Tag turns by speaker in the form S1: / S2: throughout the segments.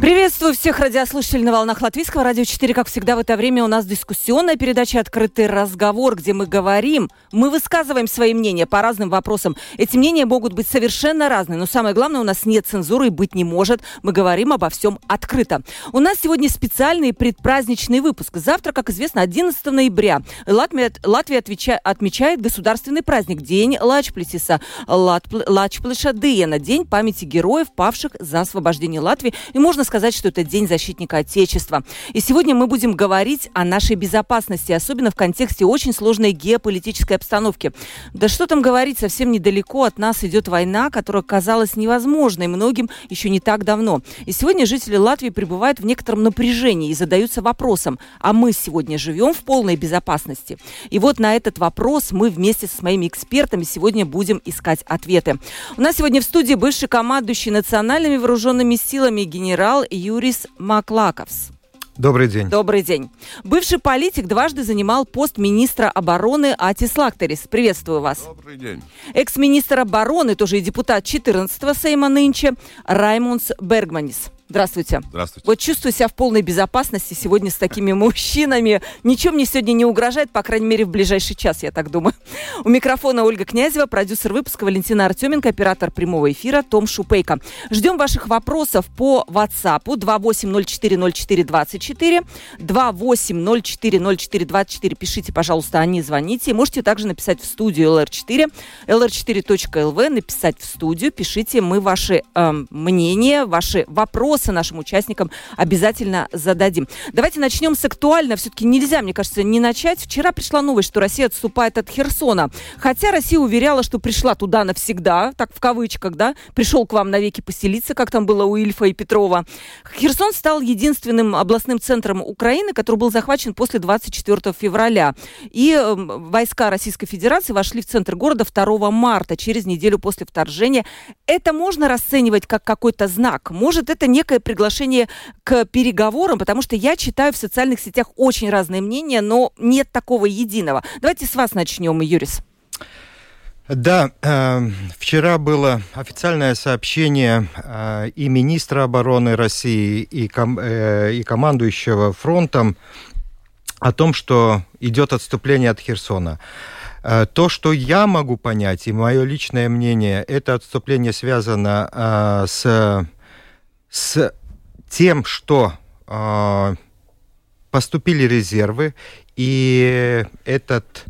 S1: Приветствую всех радиослушателей на волнах Латвийского радио 4. Как всегда в это время у нас дискуссионная передача «Открытый разговор», где мы говорим, мы высказываем свои мнения по разным вопросам. Эти мнения могут быть совершенно разные, но самое главное, у нас нет цензуры и быть не может. Мы говорим обо всем открыто. У нас сегодня специальный предпраздничный выпуск. Завтра, как известно, 11 ноября Латвия, Латвия отвеча, отмечает государственный праздник День Лачплесиса, Лачплеша Диена, День памяти героев, павших за освобождение Латвии. И можно сказать, что это День защитника Отечества. И сегодня мы будем говорить о нашей безопасности, особенно в контексте очень сложной геополитической обстановки. Да что там говорить, совсем недалеко от нас идет война, которая казалась невозможной многим еще не так давно. И сегодня жители Латвии пребывают в некотором напряжении и задаются вопросом, а мы сегодня живем в полной безопасности? И вот на этот вопрос мы вместе с моими экспертами сегодня будем искать ответы. У нас сегодня в студии бывший командующий национальными вооруженными силами генерал Юрис Маклаковс.
S2: Добрый день.
S1: Добрый день. Бывший политик дважды занимал пост министра обороны Атис Лактерис. Приветствую вас.
S3: Добрый день.
S1: Экс-министр обороны, тоже и депутат 14-го Сейма нынче, Раймунс Бергманис. Здравствуйте.
S3: Здравствуйте.
S1: Вот чувствую себя в полной безопасности сегодня с такими мужчинами. Ничего мне сегодня не угрожает, по крайней мере, в ближайший час, я так думаю. У микрофона Ольга Князева, продюсер выпуска Валентина Артеменко, оператор прямого эфира Том Шупейко. Ждем ваших вопросов по WhatsApp 28040424, 28040424. Пишите, пожалуйста, а не звоните. Можете также написать в студию LR4, lr4.lv, написать в студию. Пишите, мы ваши э, мнения, ваши вопросы вопросы нашим участникам обязательно зададим. Давайте начнем с актуального. Все-таки нельзя, мне кажется, не начать. Вчера пришла новость, что Россия отступает от Херсона. Хотя Россия уверяла, что пришла туда навсегда, так в кавычках, да, пришел к вам навеки поселиться, как там было у Ильфа и Петрова. Херсон стал единственным областным центром Украины, который был захвачен после 24 февраля. И э, войска Российской Федерации вошли в центр города 2 марта, через неделю после вторжения. Это можно расценивать как какой-то знак? Может, это некая некое приглашение к переговорам, потому что я читаю в социальных сетях очень разные мнения, но нет такого единого. Давайте с вас начнем, Юрис.
S2: Да, э, вчера было официальное сообщение э, и министра обороны России, и, ком, э, и командующего фронтом о том, что идет отступление от Херсона. Э, то, что я могу понять, и мое личное мнение, это отступление связано э, с с тем, что э, поступили резервы, и этот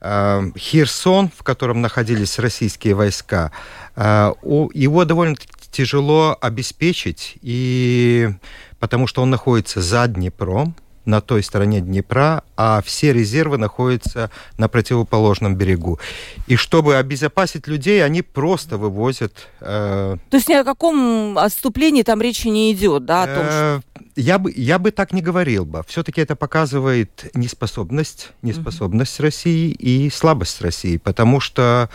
S2: э, Херсон, в котором находились российские войска, э, его довольно тяжело обеспечить, и потому что он находится за Днепром, на той стороне Днепра, а все резервы находятся на противоположном берегу. И чтобы обезопасить людей, они просто вывозят...
S1: Э... То есть ни о каком отступлении там речи не идет, да? О том,
S2: что... Э, я, бы, я бы так не говорил бы. Все-таки это показывает неспособность, неспособность mm-hmm. России и слабость России, потому что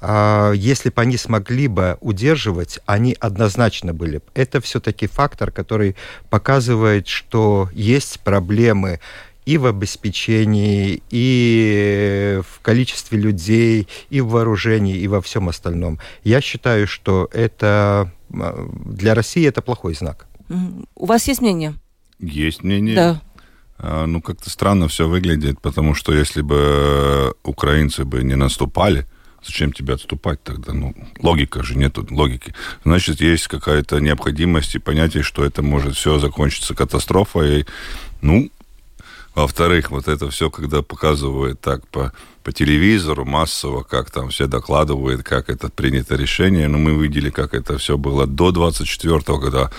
S2: э, если бы они смогли бы удерживать, они однозначно были. Это все-таки фактор, который показывает, что есть проблемы и в обеспечении, и в количестве людей, и в вооружении, и во всем остальном. Я считаю, что это для России это плохой знак.
S1: У вас есть мнение?
S3: Есть мнение.
S1: Да.
S3: А, ну, как-то странно все выглядит, потому что если бы украинцы бы не наступали, зачем тебе отступать тогда? Ну, логика же, нет логики. Значит, есть какая-то необходимость и понятие, что это может все закончиться катастрофой. Ну, во-вторых, вот это все, когда показывают так по, по телевизору массово, как там все докладывают, как это принято решение, но ну, мы видели, как это все было до 24-го, когда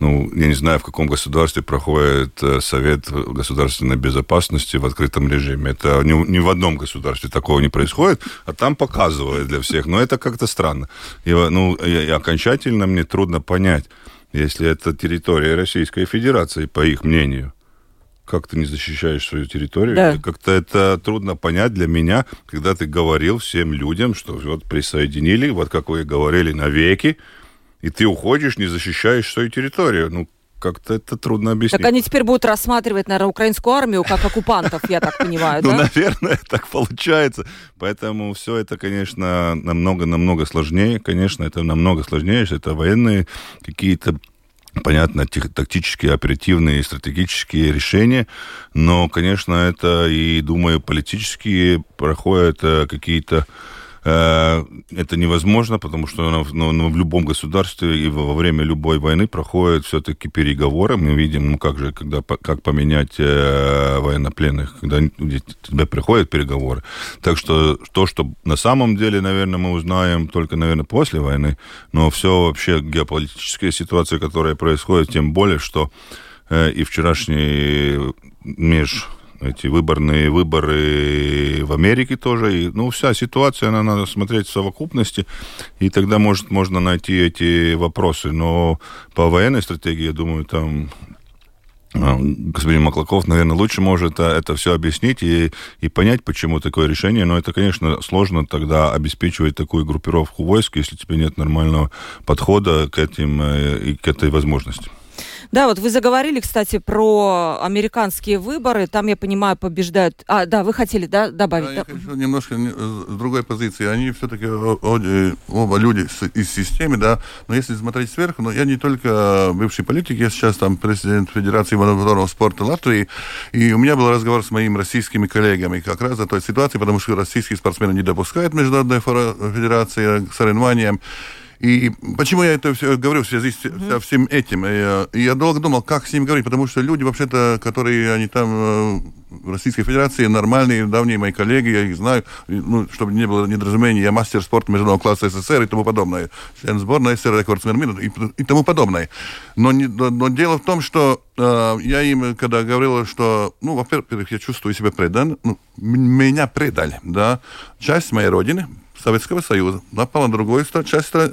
S3: ну, я не знаю, в каком государстве проходит э, Совет государственной безопасности в открытом режиме. Это ни, ни в одном государстве такого не происходит, а там показывают для всех. Но это как-то странно. И, ну, и, окончательно мне трудно понять, если это территория Российской Федерации, по их мнению, как ты не защищаешь свою территорию.
S1: Да.
S3: Как-то это трудно понять для меня, когда ты говорил всем людям, что вот присоединили, вот как вы говорили, навеки, и ты уходишь, не защищаешь свою территорию. Ну, как-то это трудно объяснить.
S1: Так они теперь будут рассматривать, наверное, украинскую армию как оккупантов, я так понимаю,
S3: Ну,
S1: да?
S3: наверное, так получается. Поэтому все это, конечно, намного-намного сложнее. Конечно, это намного сложнее. Это военные какие-то понятно, тактические, оперативные, стратегические решения, но, конечно, это и, думаю, политические проходят э, какие-то это невозможно, потому что ну, в любом государстве и во время любой войны проходят все-таки переговоры. Мы видим, ну как же, когда, как поменять э, военнопленных, когда тебе приходят переговоры. Так что то, что на самом деле, наверное, мы узнаем только, наверное, после войны, но все вообще геополитическая ситуация, которая происходит, тем более, что э, и вчерашний меж эти выборные выборы в Америке тоже. И, ну, вся ситуация, она надо смотреть в совокупности, и тогда, может, можно найти эти вопросы. Но по военной стратегии, я думаю, там а, господин Маклаков, наверное, лучше может это, это все объяснить и, и понять, почему такое решение. Но это, конечно, сложно тогда обеспечивать такую группировку войск, если тебе нет нормального подхода к этим э, и к этой возможности.
S1: Да, вот вы заговорили, кстати, про американские выборы. Там, я понимаю, побеждают... А, да, вы хотели да, добавить? Да,
S4: я хочу немножко с другой позиции. Они все-таки э, оба люди из системы, да. Но если смотреть сверху, но я не только бывший политик, я сейчас там президент Федерации моторного спорта Латвии, и у меня был разговор с моими российскими коллегами как раз о той ситуации, потому что российские спортсмены не допускают Международная федерация к соревнованиям. И почему я это все говорю в связи с mm-hmm. всем этим? Я, я долго думал, как с ним говорить, потому что люди вообще-то, которые они там э, в Российской Федерации, нормальные, давние мои коллеги, я их знаю, ну, чтобы не было недоразумений, я мастер спорта международного класса СССР и тому подобное, член сборной СССР, рекордсмен мира и, и тому подобное. Но, не, но, но дело в том, что э, я им, когда говорил, что, ну, во-первых, я чувствую себя предан, ну, меня предали, да, часть моей родины, Советского Союза, напал на другую часть э,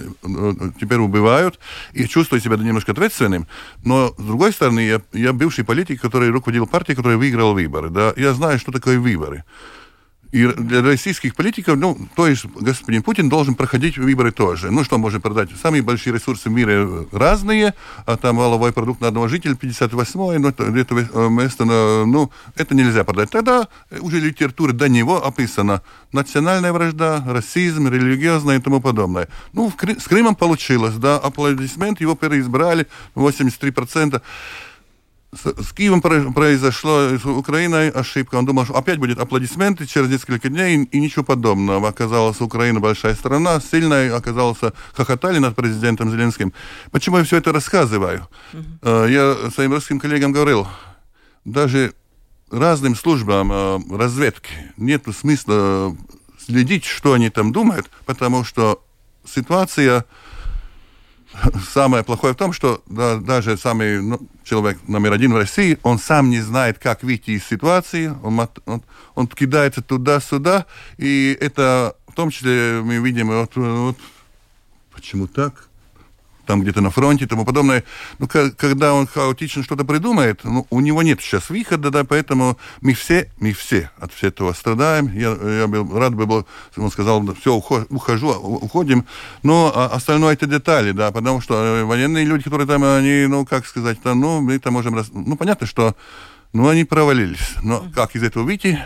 S4: теперь убивают, и чувствую себя немножко ответственным. Но, с другой стороны, я, я бывший политик, который руководил партией, которая выиграла выборы. Да? Я знаю, что такое выборы. И для российских политиков, ну, то есть господин Путин должен проходить выборы тоже. Ну, что можно продать? Самые большие ресурсы в мире разные, а там валовой продукт на одного жителя 58-й, ну, это, место, ну, это нельзя продать. Тогда уже литература до него описана. Национальная вражда, расизм, религиозное и тому подобное. Ну, с Крымом получилось, да, аплодисмент, его переизбрали, 83% с, с Киевом произошло, с Украиной ошибка. Он думал, что опять будет аплодисменты через несколько дней, и, и ничего подобного. Оказалось, Украина большая страна, сильная, оказалось, хохотали над президентом Зеленским. Почему я все это рассказываю? Uh-huh. Я своим русским коллегам говорил, даже разным службам э, разведки нет смысла следить, что они там думают, потому что ситуация самое плохое в том, что да, даже самый ну, человек номер один в России, он сам не знает, как выйти из ситуации, он, он, он кидается туда-сюда, и это в том числе мы видим, вот, вот почему так? Там где-то на фронте и тому подобное. Ну, когда он хаотично что-то придумает, ну, у него нет сейчас выхода, да, поэтому мы все, мы все от всего этого страдаем. Я, я был, рад бы был, он сказал, все, ухожу, уходим, но а остальное это детали, да, потому что э, военные люди, которые там, они, ну, как сказать, там, ну, мы там можем, ну, понятно, что, ну, они провалились, но как из этого выйти,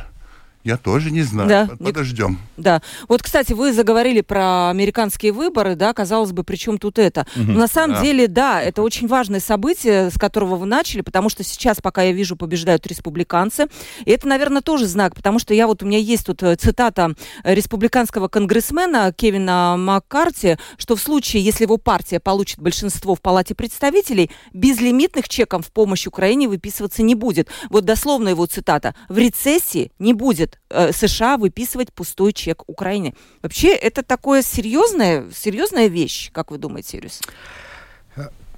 S4: я тоже не знаю. Да. Подождем.
S1: Да. Вот, кстати, вы заговорили про американские выборы, да, казалось бы, при чем тут это? Угу. Но на самом да. деле, да, это очень важное событие, с которого вы начали, потому что сейчас, пока я вижу, побеждают республиканцы. И это, наверное, тоже знак, потому что я вот, у меня есть тут э, цитата республиканского конгрессмена Кевина Маккарти, что в случае, если его партия получит большинство в Палате представителей, безлимитных чеков в помощь Украине выписываться не будет. Вот дословно его цитата. В рецессии не будет будет э, США выписывать пустой чек Украине. Вообще, это такое серьезная, серьезная вещь, как вы думаете, Юрис?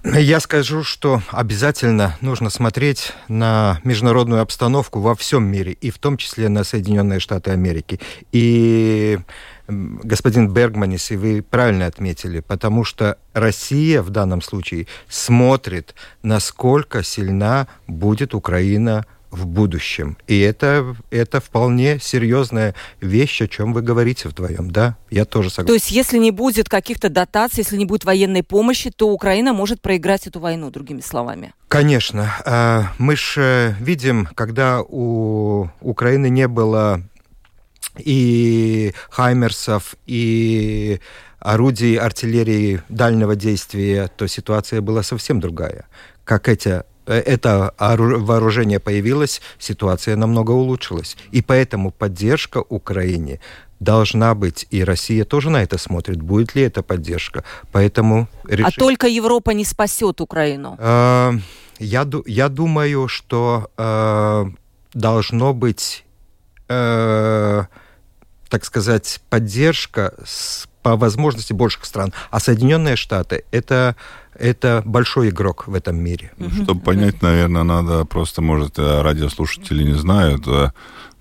S2: Я скажу, что обязательно нужно смотреть на международную обстановку во всем мире, и в том числе на Соединенные Штаты Америки. И господин Бергманис, и вы правильно отметили, потому что Россия в данном случае смотрит, насколько сильна будет Украина в будущем. И это, это вполне серьезная вещь, о чем вы говорите вдвоем. Да, я тоже согласен.
S1: То есть, если не будет каких-то дотаций, если не будет военной помощи, то Украина может проиграть эту войну, другими словами.
S2: Конечно. А, мы же видим, когда у Украины не было и хаймерсов, и орудий артиллерии дальнего действия, то ситуация была совсем другая. Как эти Э, это вооружение появилось, ситуация намного улучшилась. И поэтому поддержка Украине должна быть, и Россия тоже на это смотрит, будет ли эта поддержка. Поэтому
S1: решить... А только Европа не спасет Украину?
S2: Э, я, я думаю, что э, должно быть, э, так сказать, поддержка с, по возможности больших стран. А Соединенные Штаты это это большой игрок в этом мире.
S3: Ну, чтобы понять, наверное, надо просто, может, э, радиослушатели не знают, э,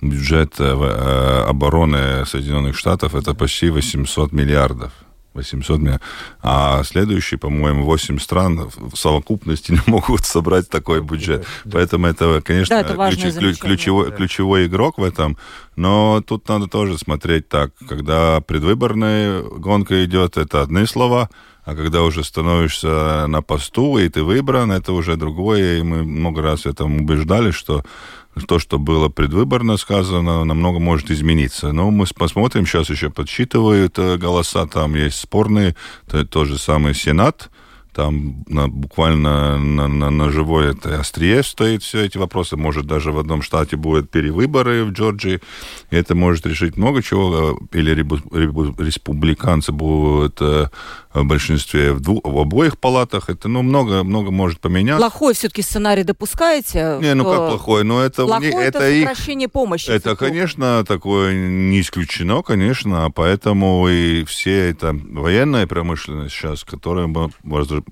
S3: бюджет э, обороны Соединенных Штатов это почти 800 миллиардов. 800 миллиардов. А следующие, по-моему, 8 стран в совокупности не могут собрать такой бюджет. Да, Поэтому это, конечно, да, это ключ, ключевой, да. ключевой игрок в этом. Но тут надо тоже смотреть так. Когда предвыборная гонка идет, это одни слова – а когда уже становишься на посту, и ты выбран, это уже другое. И мы много раз в этом убеждали, что то, что было предвыборно сказано, намного может измениться. Но мы посмотрим, сейчас еще подсчитывают э, голоса, там есть спорные, то, тот же самый Сенат, там на, буквально на, на, на живой это острие стоит все эти вопросы. Может, даже в одном штате будут перевыборы в Джорджии. И это может решить много чего. Или республиканцы будут э, в большинстве в, двух, в обоих палатах. Это ну, много, много может поменяться.
S1: Плохой все-таки сценарий допускаете?
S3: Не, ну как плохой? Но это,
S1: плохой это, это их... помощи.
S3: Это, конечно, такое не исключено, конечно. А поэтому и все это военная промышленность сейчас, которая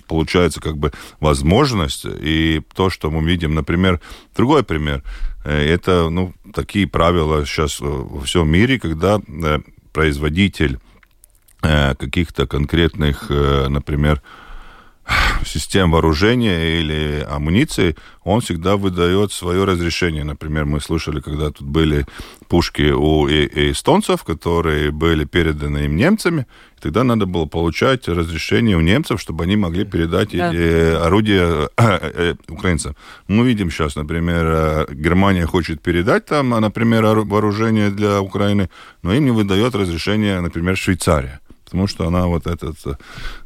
S3: получается как бы возможность. И то, что мы видим, например, другой пример. Э, это ну, такие правила сейчас во всем мире, когда э, производитель Э, каких-то конкретных, э, например, систем вооружения или амуниции, он всегда выдает свое разрешение. Например, мы слышали, когда тут были пушки у эстонцев, которые были переданы им немцами, тогда надо было получать разрешение у немцев, чтобы они могли передать да. эти орудия э, украинцам. Мы видим сейчас, например, Германия хочет передать там, например, вооружение для Украины, но им не выдает разрешение, например, Швейцария потому что она вот эта э,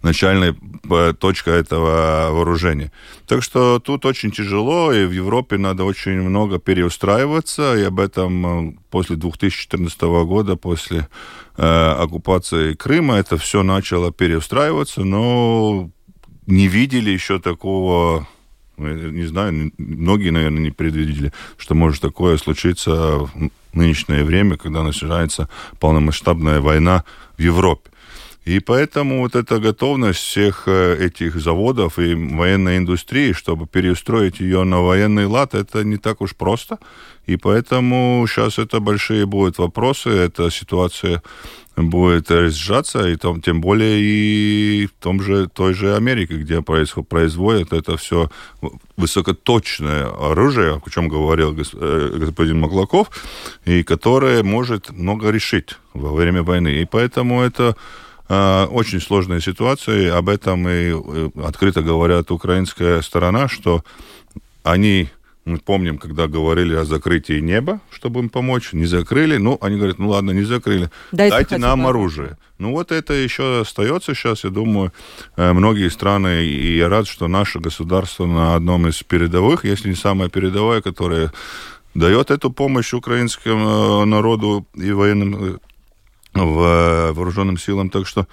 S3: начальная э, точка этого вооружения. Так что тут очень тяжело, и в Европе надо очень много переустраиваться, и об этом э, после 2014 года, после э, оккупации Крыма, это все начало переустраиваться, но не видели еще такого не знаю, многие, наверное, не предвидели, что может такое случиться в нынешнее время, когда начинается полномасштабная война в Европе. И поэтому вот эта готовность всех э, этих заводов и военной индустрии, чтобы переустроить ее на военный лад, это не так уж просто. И поэтому сейчас это большие будут вопросы, эта ситуация будет разжаться, и там, тем более и в том же, той же Америке, где происходит, производят это все высокоточное оружие, о чем говорил э, господин Маклаков, и которое может много решить во время войны. И поэтому это очень сложная ситуация. Об этом и э, открыто говорят украинская сторона, что они мы помним, когда говорили о закрытии неба, чтобы им помочь, не закрыли. Ну, они говорят, ну ладно, не закрыли. Дайте, Дайте нам оружие. Ну вот это еще остается сейчас, я думаю, э, многие страны, и я рад, что наше государство на одном из передовых, если не самое передовое, которое дает эту помощь украинскому э, народу и военным в э, вооруженным силам. Так что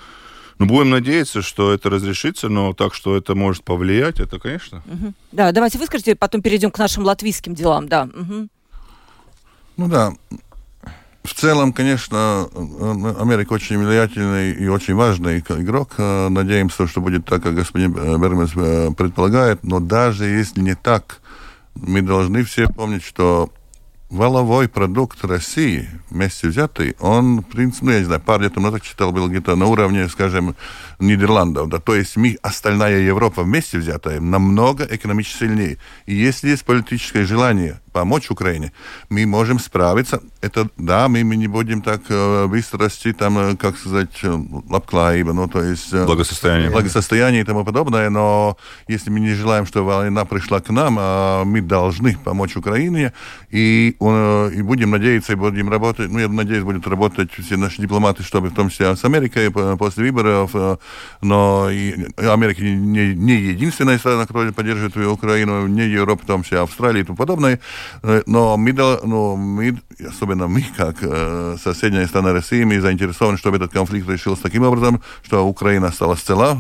S3: ну, будем надеяться, что это разрешится, но так, что это может повлиять, это, конечно.
S1: Угу. Да, давайте вы скажите, потом перейдем к нашим латвийским делам, да. Угу.
S4: Ну да, в целом, конечно, Америка очень влиятельный и очень важный игрок. Надеемся, что будет так, как господин Бермес э, предполагает. Но даже если не так, мы должны все помнить, что валовой продукт России вместе взятый, он, в принципе, ну, я не знаю, пару лет назад читал, был где-то на уровне, скажем, Нидерландов, да, то есть мы, остальная Европа вместе взятая, намного экономически сильнее. И если есть политическое желание помочь Украине, мы можем справиться. Это да, мы, мы не будем так э, быстро расти, там, э, как сказать, э, лапклаиба, ну, то есть... Э,
S3: благосостояние.
S4: Благосостояние и тому подобное, но если мы не желаем, чтобы война пришла к нам, э, мы должны помочь Украине, и, э, и будем надеяться, и будем работать, ну, я надеюсь, будут работать все наши дипломаты, чтобы в том числе с Америкой после выборов, э, но и Америка не, не единственная страна, которая поддерживает Украину, не Европа, в том числе Австралия и тому подобное, Э, но мы, но мы особенно мы, как э, соседняя страна России, мы заинтересованы, чтобы этот конфликт решился таким образом, что Украина стала цела.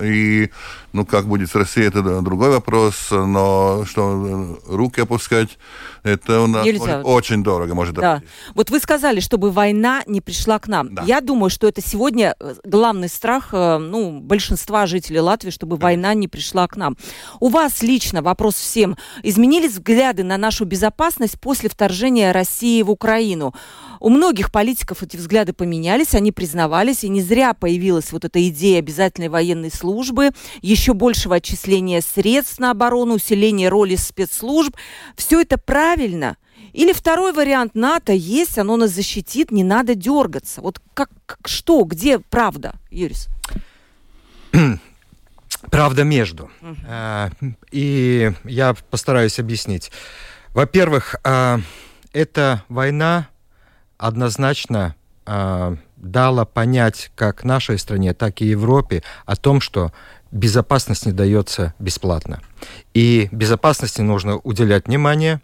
S4: Э, и, ну, как будет с Россией, это другой вопрос, но что руки опускать, это у нас
S1: Нельзя.
S4: Очень дорого может
S1: да. Вот вы сказали, чтобы война не пришла к нам.
S4: Да.
S1: Я думаю, что это сегодня главный страх ну, большинства жителей Латвии, чтобы война не пришла к нам. У вас лично вопрос всем. Изменились взгляды на нашу безопасность после вторжения России в Украину? У многих политиков эти взгляды поменялись, они признавались, и не зря появилась вот эта идея обязательной военной службы, еще большего отчисления средств на оборону, усиления роли спецслужб. Все это правильно. Или второй вариант НАТО есть, оно нас защитит, не надо дергаться. Вот как, что, где правда, Юрис?
S2: Правда между. Uh-huh. И я постараюсь объяснить. Во-первых, а, эта война однозначно а, дала понять как нашей стране, так и Европе о том, что безопасность не дается бесплатно. И безопасности нужно уделять внимание.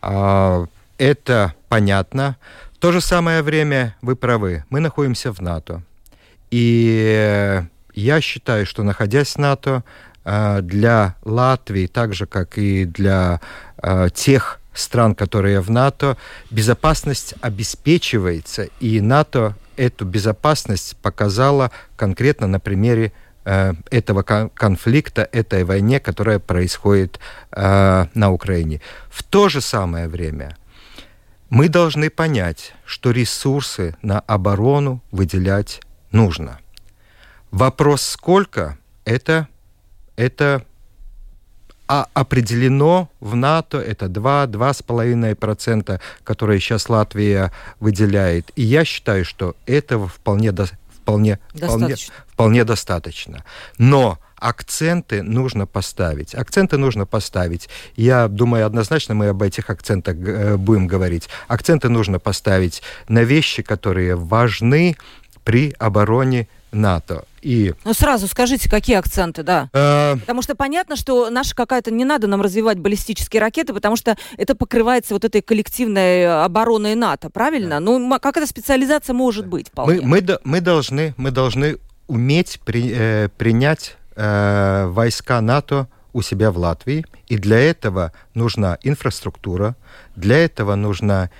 S2: А, это понятно. В то же самое время вы правы. Мы находимся в НАТО. И я считаю, что находясь в НАТО, а, для Латвии, так же как и для тех стран, которые в НАТО, безопасность обеспечивается, и НАТО эту безопасность показала конкретно на примере э, этого конфликта, этой войне, которая происходит э, на Украине. В то же самое время мы должны понять, что ресурсы на оборону выделять нужно. Вопрос сколько, это, это а определено в НАТО это 2-2,5%, которые сейчас Латвия выделяет. И я считаю, что этого вполне, до, вполне, вполне, вполне достаточно. Но акценты нужно поставить. Акценты нужно поставить. Я думаю, однозначно мы об этих акцентах э, будем говорить. Акценты нужно поставить на вещи, которые важны при обороне НАТО.
S1: И... Ну, сразу скажите, какие акценты, да. Э... Потому что понятно, что наша какая-то... Не надо нам развивать баллистические ракеты, потому что это покрывается вот этой коллективной обороной НАТО, правильно? Да. Ну, как эта специализация может быть
S2: вполне? Мы, мы, мы, должны, мы должны уметь при, э, принять э, войска НАТО у себя в Латвии, и для этого нужна инфраструктура, для этого нужна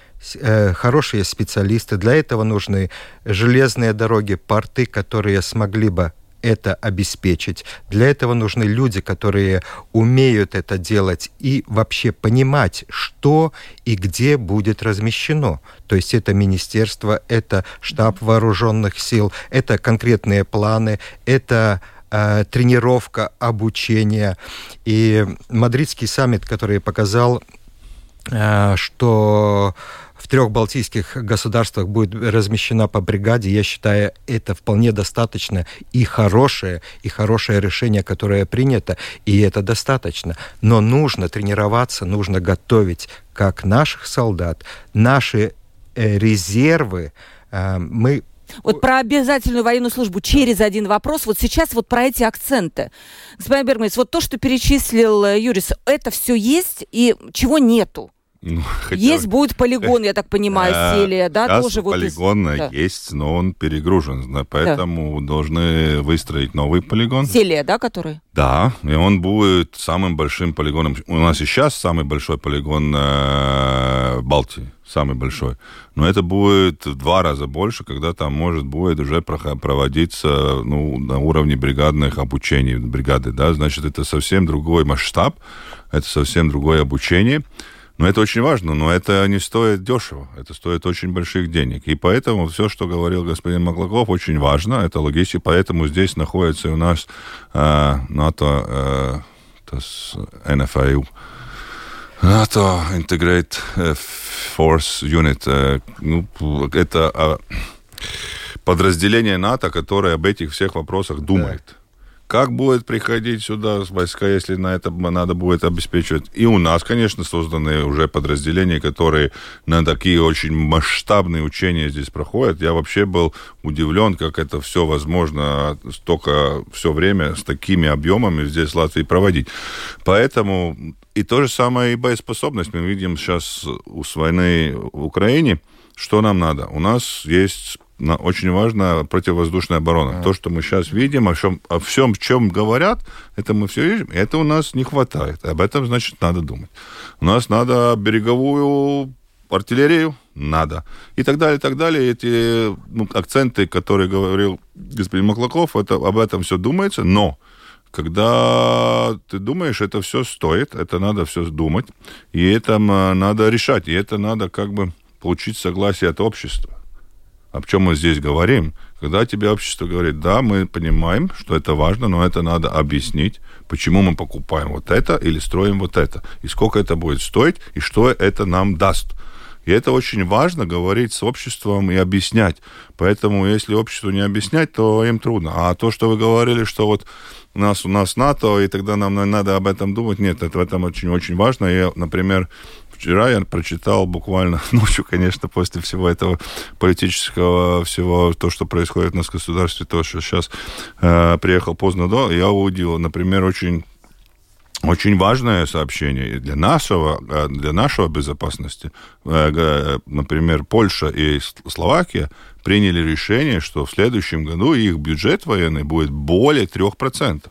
S2: Э, хорошие специалисты. Для этого нужны железные дороги, порты, которые смогли бы это обеспечить. Для этого нужны люди, которые умеют это делать и вообще понимать, что и где будет размещено. То есть это министерство, это штаб вооруженных сил, это конкретные планы, это э, тренировка, обучение. И мадридский саммит, который показал, э, что в трех балтийских государствах будет размещена по бригаде, я считаю, это вполне достаточно и хорошее, и хорошее решение, которое принято, и это достаточно. Но нужно тренироваться, нужно готовить как наших солдат, наши э, резервы. Э, мы
S1: вот про обязательную военную службу через один вопрос. Вот сейчас вот про эти акценты. Господин Бергмейс, вот то, что перечислил э, Юрис, это все есть и чего нету? Ну, хотя... Есть будет полигон, я так понимаю, Селия, да,
S3: Сейчас тоже полигон вот из... есть, но он перегружен, поэтому да. должны выстроить новый полигон.
S1: Селия, да, который?
S3: Да, и он будет самым большим полигоном. У нас и сейчас самый большой полигон э, Балтии, самый большой. Но это будет в два раза больше, когда там может будет уже проводиться ну, на уровне бригадных обучений бригады, да, значит, это совсем другой масштаб, это совсем другое обучение. Но это очень важно, но это не стоит дешево, это стоит очень больших денег. И поэтому все, что говорил господин Маклаков, очень важно, это логистика, поэтому здесь находится у нас э, НАТО, э, НФАЮ. НАТО Integrate Force Unit. Ну, это а, подразделение НАТО, которое об этих всех вопросах думает. Да как будет приходить сюда войска, если на это надо будет обеспечивать. И у нас, конечно, созданы уже подразделения, которые на такие очень масштабные учения здесь проходят. Я вообще был удивлен, как это все возможно столько все время с такими объемами здесь в Латвии проводить. Поэтому и то же самое и боеспособность. Мы видим сейчас с войны в Украине, что нам надо. У нас есть очень важна противовоздушная оборона. А. То, что мы сейчас видим, о всем, о всем, чем говорят, это мы все видим, это у нас не хватает. Об этом, значит, надо думать. У нас надо береговую артиллерию, надо. И так далее, и так далее. Эти ну, акценты, которые говорил господин Маклаков, это, об этом все думается, но когда ты думаешь, это все стоит, это надо все думать, и это надо решать, и это надо как бы получить согласие от общества о чем мы здесь говорим, когда тебе общество говорит, да, мы понимаем, что это важно, но это надо объяснить, почему мы покупаем вот это или строим вот это, и сколько это будет стоить, и что это нам даст. И это очень важно говорить с обществом и объяснять. Поэтому, если обществу не объяснять, то им трудно. А то, что вы говорили, что вот у нас у нас НАТО, и тогда нам надо об этом думать, нет, это в этом очень-очень важно. И, например, Вчера я прочитал буквально ночью, конечно, после всего этого политического всего, то, что происходит у нас в государстве, то, что сейчас э, приехал поздно до, я увидел, например, очень очень важное сообщение для нашего, э, для нашего безопасности. Э, например, Польша и Словакия приняли решение, что в следующем году их бюджет военный будет более 3%.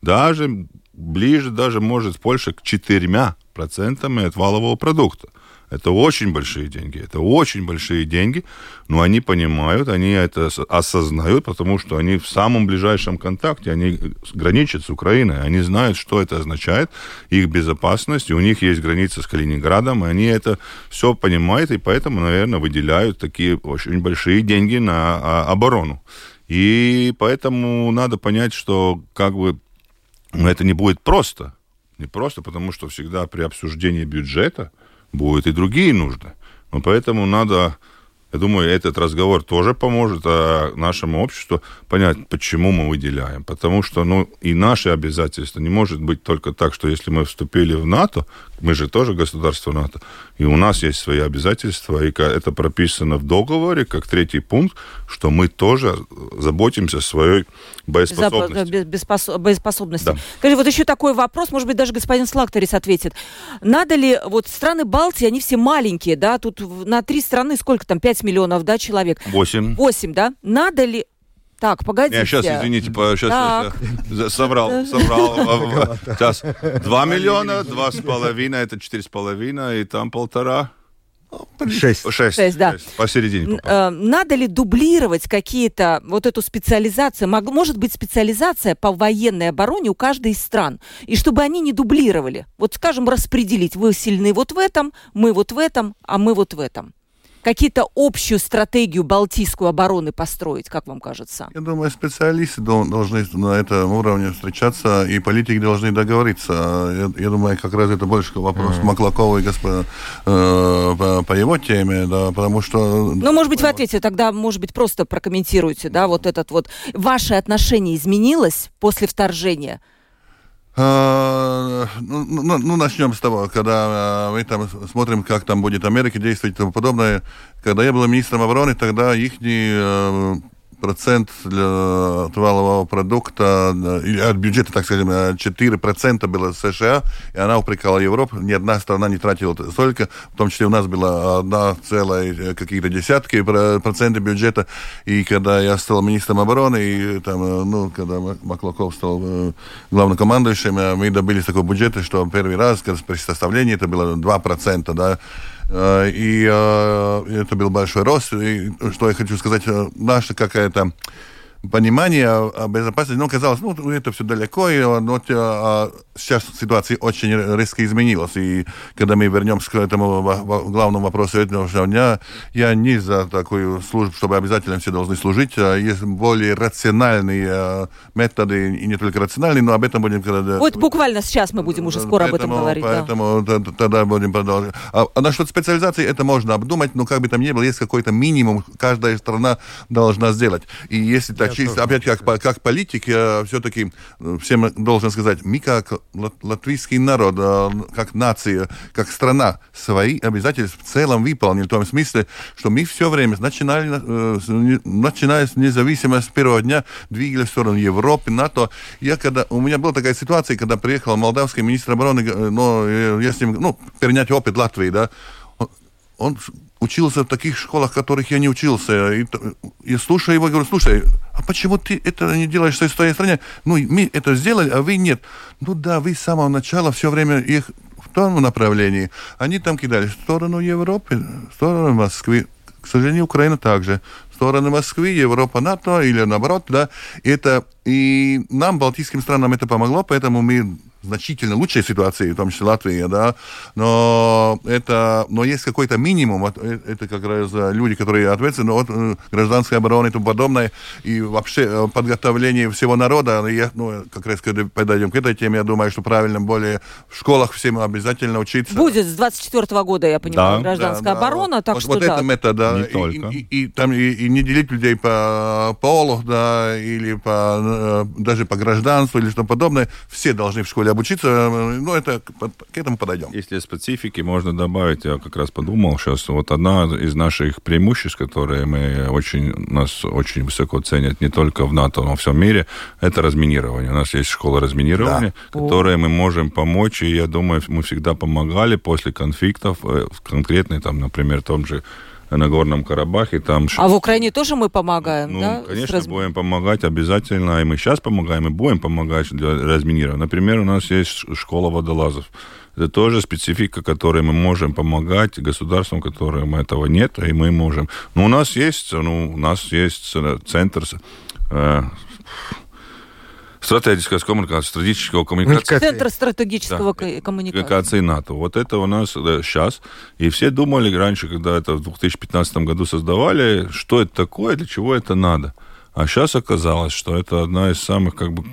S3: Даже ближе, даже может Польша к 4 процентами от валового продукта. Это очень большие деньги, это очень большие деньги, но они понимают, они это осознают, потому что они в самом ближайшем контакте, они граничат с Украиной, они знают, что это означает, их безопасность, и у них есть граница с Калининградом, и они это все понимают, и поэтому, наверное, выделяют такие очень большие деньги на а, оборону. И поэтому надо понять, что как бы это не будет просто, не просто потому, что всегда при обсуждении бюджета будут и другие нужды. Но поэтому надо я думаю, этот разговор тоже поможет а, нашему обществу понять, почему мы выделяем. Потому что ну, и наши обязательства не может быть только так, что если мы вступили в НАТО, мы же тоже государство НАТО, и у нас есть свои обязательства, и это прописано в договоре как третий пункт, что мы тоже заботимся о своей боеспособности.
S1: боеспособности. Да. Скажи, вот еще такой вопрос, может быть, даже господин Слакторис ответит. Надо ли, вот страны Балтии, они все маленькие, да, тут на три страны сколько там, 5 миллионов, да, человек?
S3: 8.
S1: 8, да? Надо ли так, погодите.
S3: Я сейчас, извините, по, сейчас так. я, соврал, соврал. Сейчас два миллиона, два с половиной, это четыре с половиной, и там полтора.
S2: Шесть.
S3: Шесть, Шесть да. Шесть. Посередине.
S1: Попал. Э, надо ли дублировать какие-то, вот эту специализацию? Может быть, специализация по военной обороне у каждой из стран. И чтобы они не дублировали. Вот, скажем, распределить. Вы сильны вот в этом, мы вот в этом, а мы вот в этом какие-то общую стратегию балтийскую обороны построить, как вам кажется?
S4: Я думаю, специалисты должны на этом уровне встречаться, и политики должны договориться. Я, я думаю, как раз это больше вопрос mm. Маклакова и господа э, по, по его теме, да, потому что...
S1: Ну, может быть, в ответе тогда, может быть, просто прокомментируйте, да, вот этот вот... Ваше отношение изменилось после вторжения?
S4: А, ну, ну, ну, начнем с того, когда мы там смотрим, как там будет Америка действовать и тому подобное. Когда я был министром обороны, тогда их процент для валового продукта, от бюджета, так скажем, 4% было США, и она упрекала Европу. Ни одна страна не тратила столько, в том числе у нас было одна целая э, какие-то десятки процентов бюджета. И когда я стал министром обороны, и там, э, ну, когда Маклаков стал э, главнокомандующим, мы добились такого бюджета, что первый раз при составлении это было 2%, да, Э, и э, это был большой рост. И что я хочу сказать, э, наша какая-то понимание о безопасности, ну, казалось, ну, это все далеко, и, но а, сейчас ситуация очень резко изменилась, и когда мы вернемся к этому главному вопросу этого дня, я не за такую службу, чтобы обязательно все должны служить, а есть более рациональные а, методы, и не только рациональные, но об этом будем... Когда...
S1: Вот буквально сейчас мы будем уже скоро
S4: поэтому,
S1: об этом говорить.
S4: Поэтому да. тогда будем продолжать. А, а насчет специализации это можно обдумать, но как бы там ни было, есть какой-то минимум, каждая страна должна сделать. И если так чисто, опять как, как политик, я все-таки всем должен сказать, мы как латвийский народ, э, как нация, как страна, свои обязательства в целом выполнили, в том смысле, что мы все время, начинали, э, начиная с независимости с первого дня, двигались в сторону Европы, НАТО. Я когда, у меня была такая ситуация, когда приехал молдавский министр обороны, но я с ним, ну, перенять опыт Латвии, да, он учился в таких школах, в которых я не учился. И, и слушаю его, говорю, слушай, а почему ты это не делаешь в своей стране? Ну, мы это сделали, а вы нет. Ну да, вы с самого начала все время их в том направлении. Они там кидали в сторону Европы, в сторону Москвы. К сожалению, Украина также. В сторону Москвы, Европа, НАТО или наоборот, да. Это, и нам, балтийским странам, это помогло, поэтому мы значительно лучшей ситуации, в том числе Латвия, да, но это, но есть какой-то минимум, э, это как раз люди, которые ответственны от э, гражданской обороны и тому подобное, и вообще э, подготовление всего народа, я, ну, как раз когда подойдем к этой теме, я думаю, что правильно более в школах всем обязательно учиться.
S1: Будет с 24 -го года, я понимаю, да. гражданская да, оборона, да. так
S4: вот,
S1: что
S4: Вот
S1: да.
S4: это метод, да,
S3: не
S4: и,
S3: только.
S4: И, и, и, там, и, и не делить людей по полу, да, или по, даже по гражданству, или что подобное, все должны в школе обучиться, ну, это к этому подойдем.
S3: Если специфики можно добавить, я как раз подумал сейчас, вот одна из наших преимуществ, которые мы очень, нас очень высоко ценят не только в НАТО, но во всем мире, это разминирование. У нас есть школа разминирования, да. которой мы можем помочь, и я думаю, мы всегда помогали после конфликтов, э, конкретно там, например, в том же на Горном Карабахе. Там...
S1: А в Украине тоже мы помогаем,
S3: ну,
S1: да?
S3: конечно, раз... будем помогать обязательно, и мы сейчас помогаем, и будем помогать для разминирования. Например, у нас есть школа водолазов. Это тоже специфика, которой мы можем помогать государствам, которым этого нет, и мы можем. Но у нас есть, ну, у нас есть центр э, Стратегическая коммуникация, стратегического коммуникации.
S1: Центр стратегического да. коммуникации.
S3: НАТО. Вот это у нас да, сейчас. И все думали раньше, когда это в 2015 году создавали, что это такое, для чего это надо. А сейчас оказалось, что это одна из самых как бы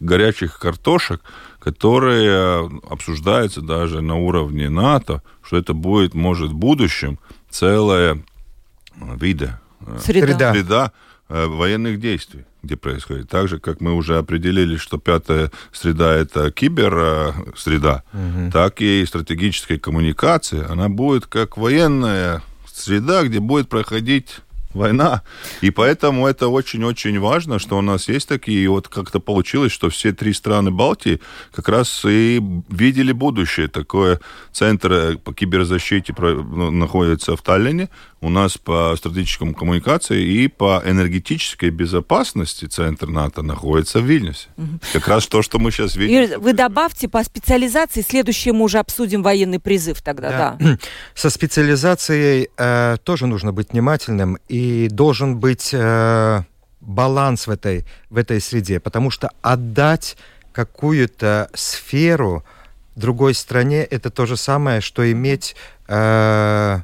S3: горячих картошек, которые обсуждаются даже на уровне НАТО, что это будет, может, в будущем целая вида,
S1: среда,
S3: среда Э, военных действий, где происходит. Так же, как мы уже определили, что пятая среда – это киберсреда, угу. так и стратегическая коммуникация, она будет как военная среда, где будет проходить война. И поэтому это очень-очень важно, что у нас есть такие. И вот как-то получилось, что все три страны Балтии как раз и видели будущее. Такое центр по киберзащите ну, находится в Таллине. У нас по стратегическому коммуникации и по энергетической безопасности центр НАТО находится в Вильнюсе. Угу. Как раз то, что мы сейчас видим.
S1: Юрий, вы добавьте по специализации, следующее мы уже обсудим военный призыв тогда, да. да.
S2: Со специализацией э, тоже нужно быть внимательным и должен быть э, баланс в этой, в этой среде, потому что отдать какую-то сферу другой стране это то же самое, что иметь э,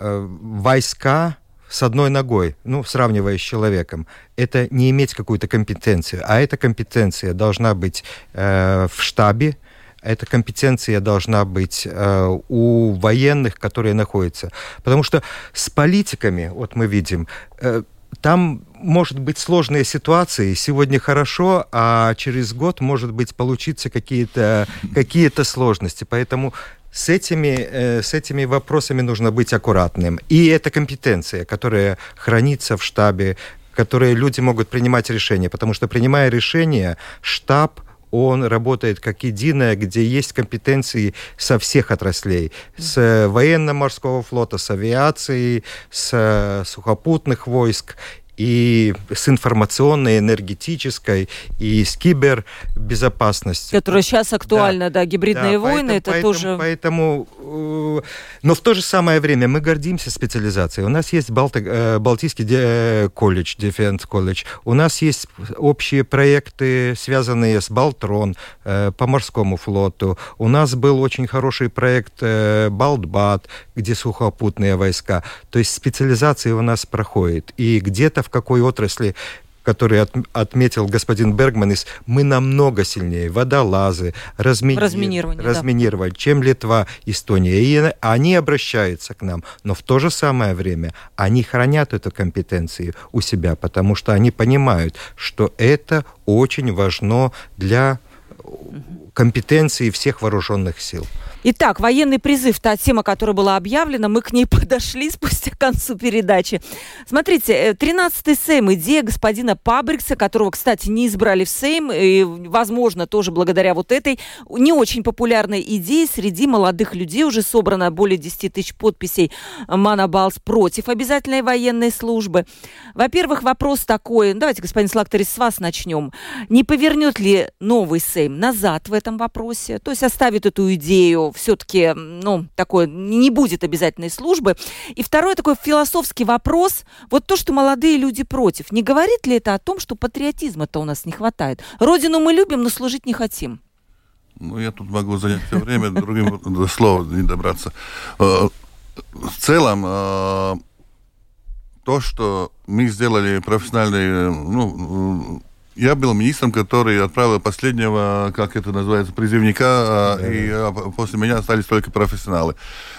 S2: войска с одной ногой, ну, сравнивая с человеком, это не иметь какую-то компетенцию, а эта компетенция должна быть э, в штабе, эта компетенция должна быть э, у военных, которые находятся. Потому что с политиками, вот мы видим, э, там может быть сложные ситуации. Сегодня хорошо, а через год, может быть, получиться какие-то какие сложности. Поэтому с этими, э, с этими вопросами нужно быть аккуратным. И это компетенция, которая хранится в штабе, которые люди могут принимать решения, потому что принимая решения, штаб он работает как единое, где есть компетенции со всех отраслей. С э, военно-морского флота, с авиации, с э, сухопутных войск. И с информационной, энергетической, и с кибербезопасностью.
S1: Которая сейчас актуальна, да, да гибридные да, войны,
S2: поэтому,
S1: это
S2: поэтому,
S1: тоже...
S2: Поэтому, э, но в то же самое время мы гордимся специализацией. У нас есть Балти, э, Балтийский э, колледж, Defense колледж, у нас есть общие проекты, связанные с Балтрон, по морскому флоту. У нас был очень хороший проект Балтбат, где сухопутные войска. То есть специализация у нас проходит. И где-то в какой отрасли который от, отметил господин Бергманис, мы намного сильнее. Водолазы, размини... разминирование, разминировать, да. чем Литва, Эстония. И они обращаются к нам. Но в то же самое время они хранят эту компетенцию у себя, потому что они понимают, что это очень важно для компетенции всех вооруженных сил.
S1: Итак, военный призыв, та тема, которая была объявлена, мы к ней подошли спустя концу передачи. Смотрите, 13-й э, Сейм, идея господина Пабрикса, которого, кстати, не избрали в Сейм, и, возможно, тоже благодаря вот этой не очень популярной идее среди молодых людей уже собрано более 10 тысяч подписей Манабалс против обязательной военной службы. Во-первых, вопрос такой, давайте, господин Слакторис, с вас начнем. Не повернет ли новый Сейм назад в этом вопросе? То есть оставит эту идею все-таки, ну, такой, не будет обязательной службы. И второй такой философский вопрос. Вот то, что молодые люди против, не говорит ли это о том, что патриотизма-то у нас не хватает? Родину мы любим, но служить не хотим.
S4: Ну, я тут могу занять все время, другим до слова не добраться. Э, в целом, э, то, что мы сделали профессиональный, ну, я был министром, который отправил последнего, как это называется, призывника, да. и а, после меня остались только профессионалы.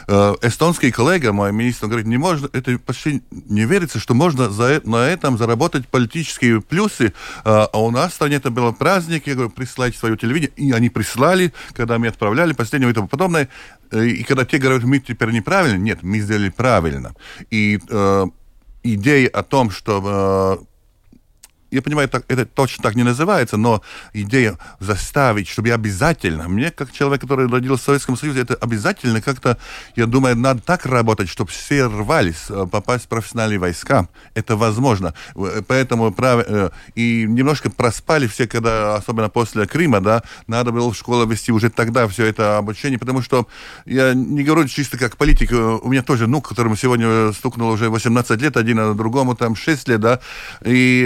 S4: Э, эстонский коллега, мой министр, говорит, не можно, это почти не верится, что можно за, на этом заработать политические плюсы, а, а у нас в стране это был праздник, я говорю, присылайте свое телевидение, и они прислали, когда мы отправляли последнего и тому подобное, э, и когда те говорят, мы теперь неправильно, нет, мы сделали правильно. И э, идея о том, что э, я понимаю, так, это точно так не называется, но идея заставить, чтобы обязательно, мне, как человек, который родился в Советском Союзе, это обязательно как-то, я думаю, надо так работать, чтобы все рвались э, попасть в профессиональные войска. Это возможно. Э, поэтому прав... Э, и немножко проспали все, когда, особенно после Крыма, да, надо было в школу вести уже тогда все это обучение, потому что я не говорю чисто как политик, у меня тоже внук, которому сегодня стукнуло уже 18 лет, один, а другому там 6 лет, да, и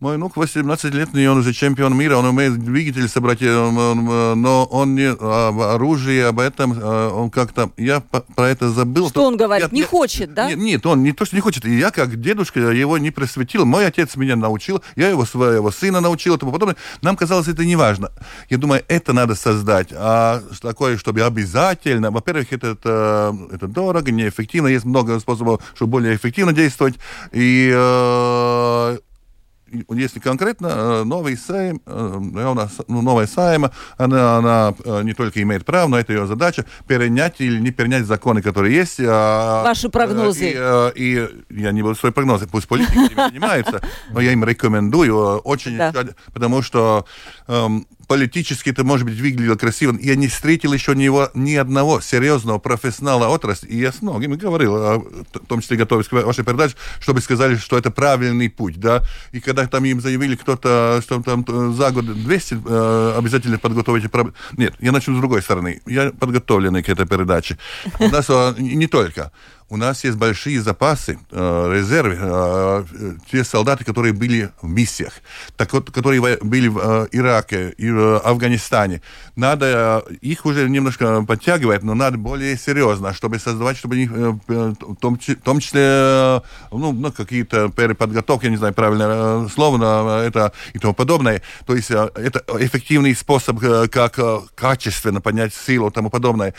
S4: мой внук 18-летний, он уже чемпион мира, он умеет двигатель собрать, но он не об оружии, об этом, он как-то, я про это забыл.
S1: Что он говорит, я, не я, хочет, да?
S4: Нет, нет, он не то, что не хочет, я как дедушка его не просветил, мой отец меня научил, я его своего сына научил, и тому подобное. Нам казалось, это не важно. Я думаю, это надо создать, а такое, чтобы обязательно, во-первых, это, это, это дорого, неэффективно, есть много способов, чтобы более эффективно действовать, и э, если конкретно э, новый Сейм, э, ну, новая Сайма, она, она э, не только имеет право, но это ее задача перенять или не перенять законы, которые есть.
S1: А, Ваши прогнозы.
S4: И, и я не буду свои прогнозы, пусть политики занимаются, но я им рекомендую очень, да. потому что эм, политически это, может быть, выглядело красиво. Я не встретил еще ни, его, ни одного серьезного профессионала отрасли, и я с многими говорил, а, в том числе готовясь к вашей передаче, чтобы сказали, что это правильный путь, да, и когда там им заявили кто-то, что там за год 200 э, обязательно подготовить... Нет, я начну с другой стороны. Я подготовленный к этой передаче. У нас а, не только у нас есть большие запасы, э, резервы, э, те солдаты, которые были в миссиях, так вот, которые были в э, Ираке и в Афганистане. Надо э, их уже немножко подтягивать, но надо более серьезно, чтобы создавать, чтобы они, э, в том, том числе, э, ну, ну какие-то переподготовки, я не знаю правильное слово, но это и тому подобное. То есть это эффективный способ, как качественно поднять силу и тому подобное.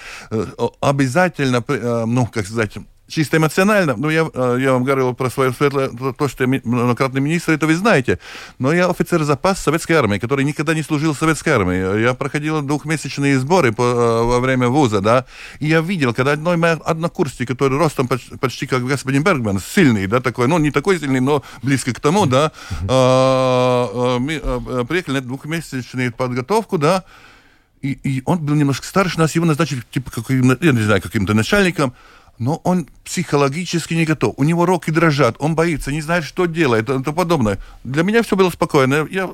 S4: Обязательно, ну, как сказать, чисто эмоционально, ну, я, э, я вам говорил про свое светлое, то, что я многократный министр, это вы знаете, но я офицер запас советской армии, который никогда не служил советской армии. Я проходил двухмесячные сборы по, э, во время вуза, да, и я видел, когда одной моей однокурсник, который ростом почти, почти как господин Бергман, сильный, да, такой, ну, не такой сильный, но близко к тому, да, э, мы приехали на двухмесячную подготовку, да, и, и он был немножко старше нас, его назначили, типа, каким, я не знаю, каким-то начальником, но он психологически не готов. У него руки дрожат, он боится, не знает, что делает и тому подобное. Для меня все было спокойно. Я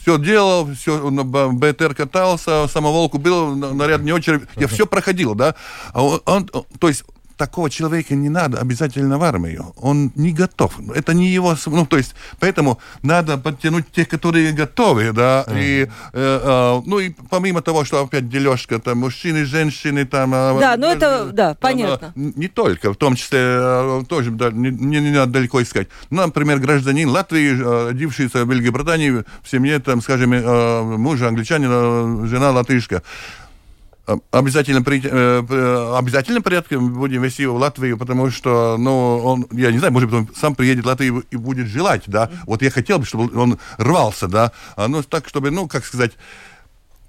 S4: все делал, все на БТР катался, самоволку был, наряд не очередь. Я все проходил, да. А он, он, то есть такого человека не надо обязательно в армию. Он не готов. Это не его... Ну, то есть, поэтому надо подтянуть тех, которые готовы, да, mm. и, э, э, ну, и помимо того, что опять дележка, там, мужчины, женщины, там...
S1: А, да, ну, это, да, понятно.
S4: Там, не только, в том числе, э, тоже, да, не, не, не надо далеко искать. Ну, например, гражданин Латвии, э, родившийся в Великобритании, в семье, там, скажем, э, мужа англичанина, жена латышка обязательно, при, э, обязательно порядке будем вести его в Латвию, потому что, ну, он, я не знаю, может быть, он сам приедет в Латвию и будет желать, да. Вот я хотел бы, чтобы он рвался, да. А, ну, так, чтобы, ну, как сказать,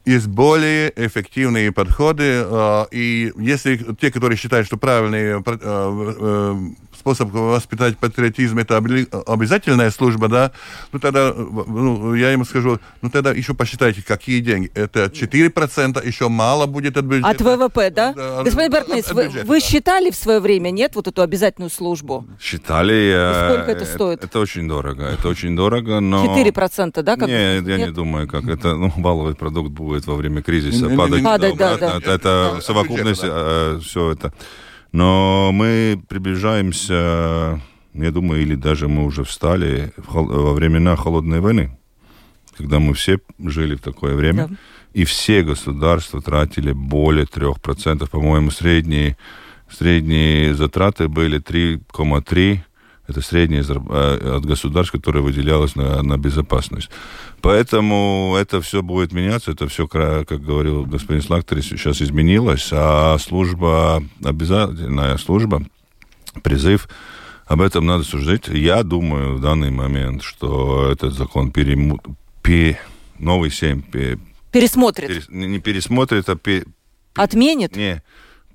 S4: есть более эффективные подходы, э, и если те, которые считают, что правильные э, э, способ воспитать патриотизм это обязательная служба, да, ну тогда ну, я ему скажу, ну тогда еще посчитайте, какие деньги. Это 4%, еще мало будет от бюджета.
S1: От ВВП, да? да Господин Бертнес, вы, вы считали в свое время, нет, вот эту обязательную службу?
S3: Считали.
S1: И сколько это стоит?
S3: Это, это очень дорого, это очень дорого, но...
S1: 4%, да? Как...
S3: Нет, я нет? не думаю, как это, ну, валовый продукт будет во время кризиса падать.
S1: Падать, да, да.
S3: Это, это совокупность, э, все это. Но мы приближаемся, я думаю, или даже мы уже встали во времена холодной войны, когда мы все жили в такое время, да. и все государства тратили более 3%, по-моему, средние, средние затраты были 3,3%, это среднее э, от государств, которое выделялось на, на безопасность. Поэтому это все будет меняться, это все, как говорил господин Слактер, сейчас изменилось, а служба, обязательная служба, призыв, об этом надо суждать. Я думаю в данный момент, что этот закон перему... пе... новый 7 пе...
S1: пересмотрит.
S3: Перес... Не пересмотрит, а пе...
S1: отменит.
S3: Не.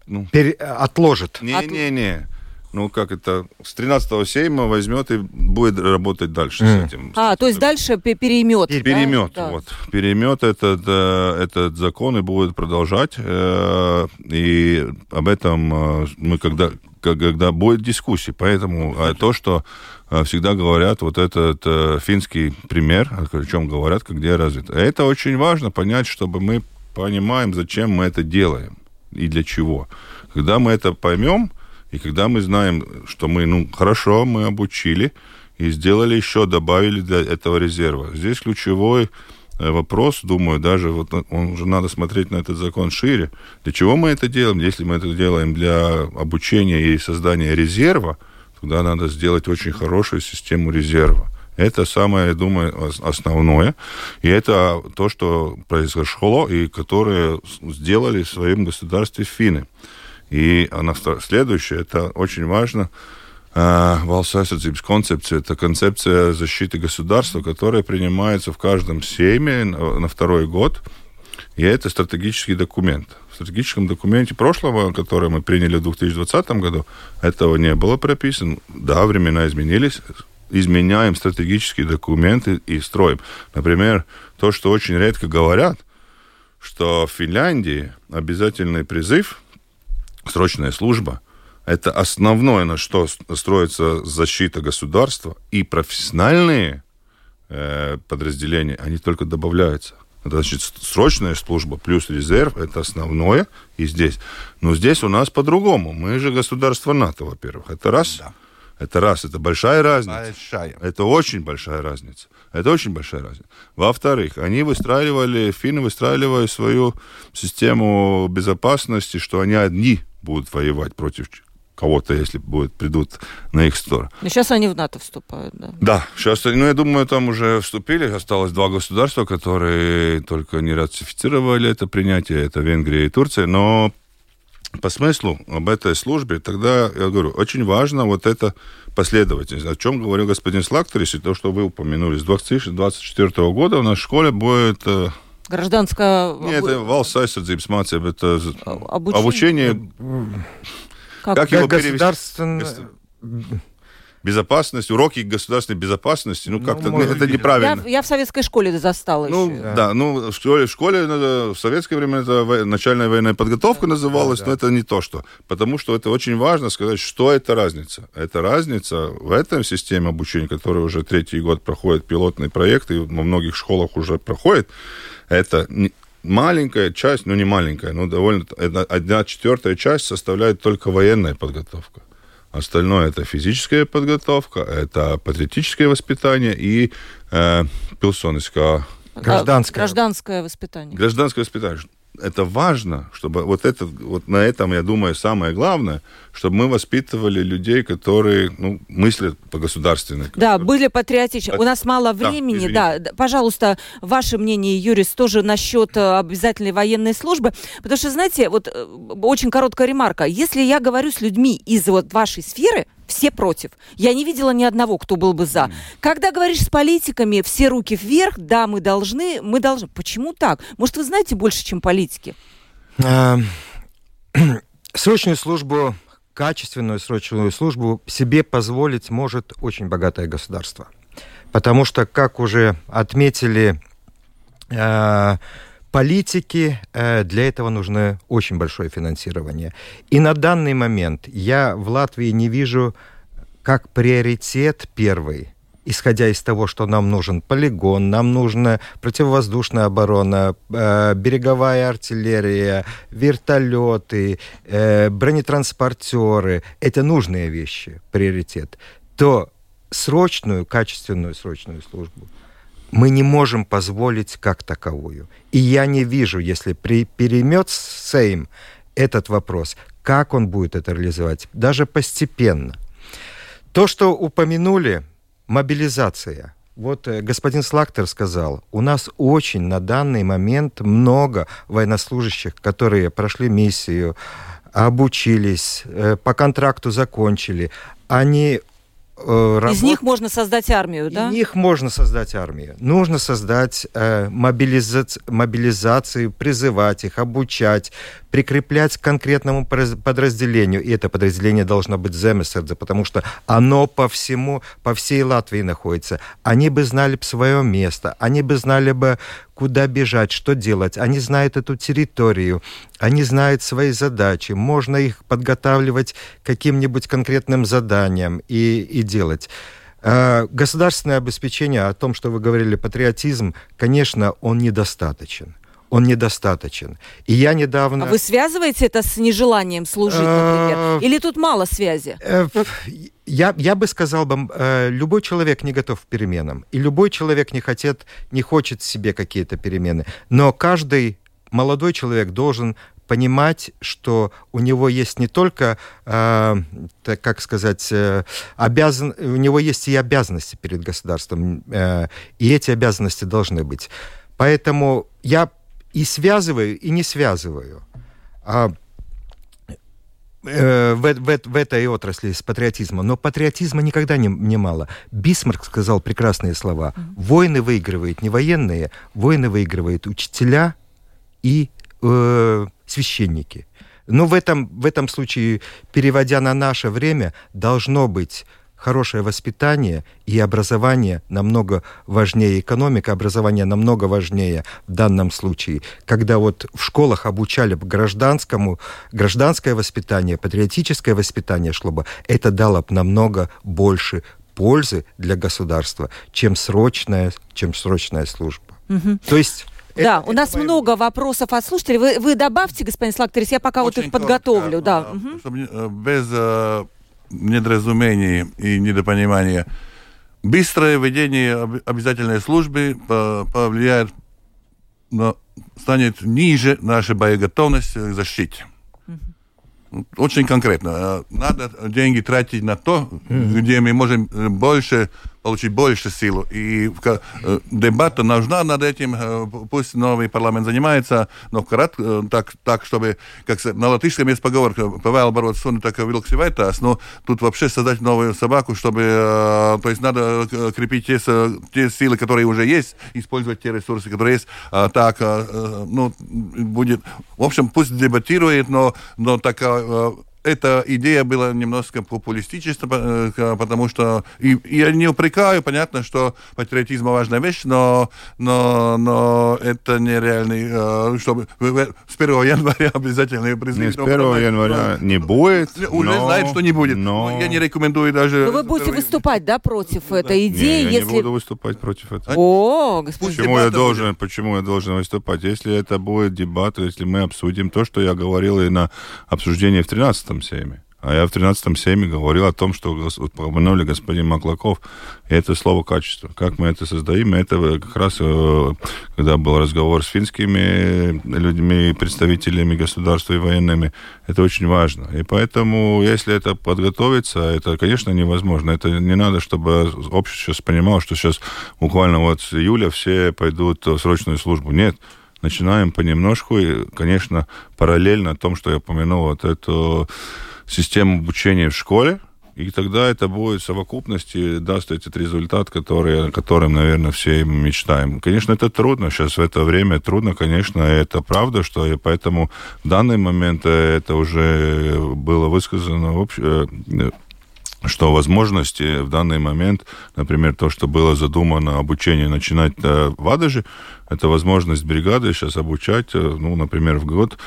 S2: Ну... Пере... Отложит.
S3: Не, От... не, не ну, как это, с 13-го сейма возьмет и будет работать дальше mm. с этим.
S1: А, то есть дальше переймет.
S3: Переймет, да? вот. Переймет этот, э, этот закон и будет продолжать. Э, и об этом э, мы когда, когда будет дискуссия. Поэтому то, что всегда говорят, вот этот финский пример, о чем говорят, как где развито. Это очень важно понять, чтобы мы понимаем, зачем мы это делаем и для чего. Когда мы это поймем, и когда мы знаем, что мы, ну, хорошо, мы обучили и сделали еще, добавили для этого резерва. Здесь ключевой э, вопрос, думаю, даже вот он уже надо смотреть на этот закон шире. Для чего мы это делаем? Если мы это делаем для обучения и создания резерва, тогда надо сделать очень хорошую систему резерва. Это самое, я думаю, основное. И это то, что произошло, и которое сделали в своем государстве финны. И она следующая, это очень важно, Valsts aizsardzības концепция – это концепция защиты государства, которая принимается в каждом сейме на второй год. И это стратегический документ. В стратегическом документе прошлого, который мы приняли в 2020 году, этого не было прописано. Да, времена изменились. Изменяем стратегические документы и строим. Например, то, что очень редко говорят, что в Финляндии обязательный призыв – срочная служба – это основное, на что строится защита государства, и профессиональные э, подразделения, они только добавляются. Это значит, срочная служба плюс резерв – это основное и здесь. Но здесь у нас по-другому. Мы же государство НАТО, во-первых. Это раз. Да. Это раз, это большая разница. Большая. Это очень большая разница. Это очень большая разница. Во-вторых, они выстраивали, финны выстраивали свою систему безопасности, что они одни будут воевать против кого-то, если будет, придут на их сторону.
S1: Но сейчас они в НАТО вступают, да?
S3: Да, сейчас, ну, я думаю, там уже вступили. Осталось два государства, которые только не ратифицировали это принятие. Это Венгрия и Турция. Но по смыслу об этой службе, тогда, я говорю, очень важно вот это последовательность. О чем говорил господин Слактерис, и то, что вы упомянули. С 2024 года у нас в школе будет э,
S1: Гражданское...
S3: Нет, это valsts aizsardzības mācība, это обучение... обучение...
S2: Как, как его государственное...
S3: безопасность, уроки государственной безопасности, ну, как-то ну, это неправильно.
S1: Я, я в советской школе застала
S3: ну,
S1: еще.
S3: Да. да, ну, в школе, в школе в советское время это начальная военная подготовка называлась, да, да. но это не то, что. Потому что это очень важно сказать, что это разница. Это разница в этом системе обучения, которая уже третий год проходит пилотный проект, и во многих школах уже проходит, это маленькая часть, ну не маленькая, но довольно одна четвертая часть составляет только военная подготовка. Остальное это физическая подготовка, это патриотическое воспитание и э, пилсоновское
S1: гражданское. гражданское воспитание.
S3: Гражданское воспитание это важно, чтобы вот это, вот на этом, я думаю, самое главное, чтобы мы воспитывали людей, которые ну, мыслят по-государственному.
S1: Да, были патриотичны. У нас мало времени. Да, да, пожалуйста, ваше мнение, юрист, тоже насчет э, обязательной военной службы. Потому что, знаете, вот э, очень короткая ремарка. Если я говорю с людьми из вот вашей сферы, все против. Я не видела ни одного, кто был бы за. Mm. Когда говоришь с политиками, все руки вверх, да, мы должны, мы должны. Почему так? Может, вы знаете больше, чем политики?
S2: Эм, срочную службу, качественную срочную службу себе позволить может очень богатое государство. Потому что, как уже отметили э, политики, э, для этого нужно очень большое финансирование. И на данный момент я в Латвии не вижу как приоритет первый, исходя из того, что нам нужен полигон, нам нужна противовоздушная оборона, э, береговая артиллерия, вертолеты, э, бронетранспортеры, это нужные вещи, приоритет, то срочную, качественную срочную службу мы не можем позволить как таковую. И я не вижу, если при, перемет Сейм этот вопрос, как он будет это реализовать, даже постепенно. То, что упомянули, мобилизация. Вот э, господин Слактер сказал, у нас очень на данный момент много военнослужащих, которые прошли миссию, обучились, э, по контракту закончили. Они
S1: работ... Из них можно создать армию, да?
S2: Из них можно создать армию. Нужно создать э, мобилиза... мобилизацию, призывать их, обучать, прикреплять к конкретному подразделению. И это подразделение должно быть Земесердзе, потому что оно по всему, по всей Латвии находится. Они бы знали бы свое место, они бы знали бы, куда бежать, что делать. Они знают эту территорию, они знают свои задачи. Можно их подготавливать каким-нибудь конкретным заданием и, и делать. А, государственное обеспечение, о том, что вы говорили, патриотизм, конечно, он недостаточен он недостаточен. И я недавно...
S1: А вы связываете это с нежеланием служить, например? Э, Или тут мало связи? Э,
S2: я, я бы сказал бы, э, любой человек не готов к переменам, и любой человек не, хотет, не хочет себе какие-то перемены. Но каждый молодой человек должен понимать, что у него есть не только, э, так, как сказать, э, обязан, у него есть и обязанности перед государством, э, и эти обязанности должны быть. Поэтому я и связываю, и не связываю. А, э, в, в, в этой отрасли с патриотизмом. Но патриотизма никогда не, не мало. Бисмарк сказал прекрасные слова. Войны выигрывают не военные, войны выигрывают учителя и э, священники. Но в этом, в этом случае, переводя на наше время, должно быть хорошее воспитание и образование намного важнее, экономика образования намного важнее в данном случае. Когда вот в школах обучали бы гражданскому, гражданское воспитание, патриотическое воспитание шло бы, это дало бы намного больше пользы для государства, чем срочная, чем срочная служба. Угу. То есть
S1: да, это, у нас это много вопросов от слушателей. Вы, вы добавьте, господин Слактерис, я пока Очень вот их подготовлю. Да.
S4: Угу. Чтобы э, без э, недоразумений и недопонимания. Быстрое введение обязательной службы повлияет, на, станет ниже нашей боеготовности к защите. Очень конкретно. Надо деньги тратить на то, mm-hmm. где мы можем больше получить больше силу. И э, дебата нужна над этим, э, пусть новый парламент занимается, но крат, э, так, так, чтобы, как на латышском есть поговорка, павел борот суну, так вилк сивайтас, но тут вообще создать новую собаку, чтобы, то есть надо крепить те, те силы, которые уже есть, использовать те ресурсы, которые есть, а так, ну, будет, в общем, пусть дебатирует, но, но так эта идея была немножко популистическая, э, потому что и, я не упрекаю, понятно, что патриотизм важная вещь, но, но, но это нереальный, э, чтобы с 1 января обязательно
S3: призыв. с 1 января но, не будет.
S4: Уже но, знает, что не будет. Но... Я не рекомендую даже...
S1: Но вы будете выступать, да, против этой идеи?
S3: Не,
S1: я
S3: если... не буду выступать против этого.
S1: О, господин
S3: почему я должен, почему я должен выступать? Если это будет дебат, если мы обсудим то, что я говорил и на обсуждении в 13-м сейме. А я в 13-м сейме говорил о том, что упомянули господин Маклаков, и это слово качество. Как мы это создаем, это как раз, э, когда был разговор с финскими людьми, представителями государства и военными, это очень важно. И поэтому, если это подготовиться, это, конечно, невозможно. Это не надо, чтобы общество сейчас понимало, что сейчас буквально вот с июля все пойдут в срочную службу. Нет начинаем понемножку, и, конечно, параллельно о том, что я упомянул, вот эту систему обучения в школе, и тогда это будет в совокупности, даст этот результат, который, о котором, наверное, все мечтаем. Конечно, это трудно. Сейчас в это время трудно, конечно, это правда, что и поэтому в данный момент это уже было высказано общее что возможности в данный момент, например, то, что было задумано обучение начинать в Адаже, это возможность бригады сейчас обучать, э, ну, например, в год,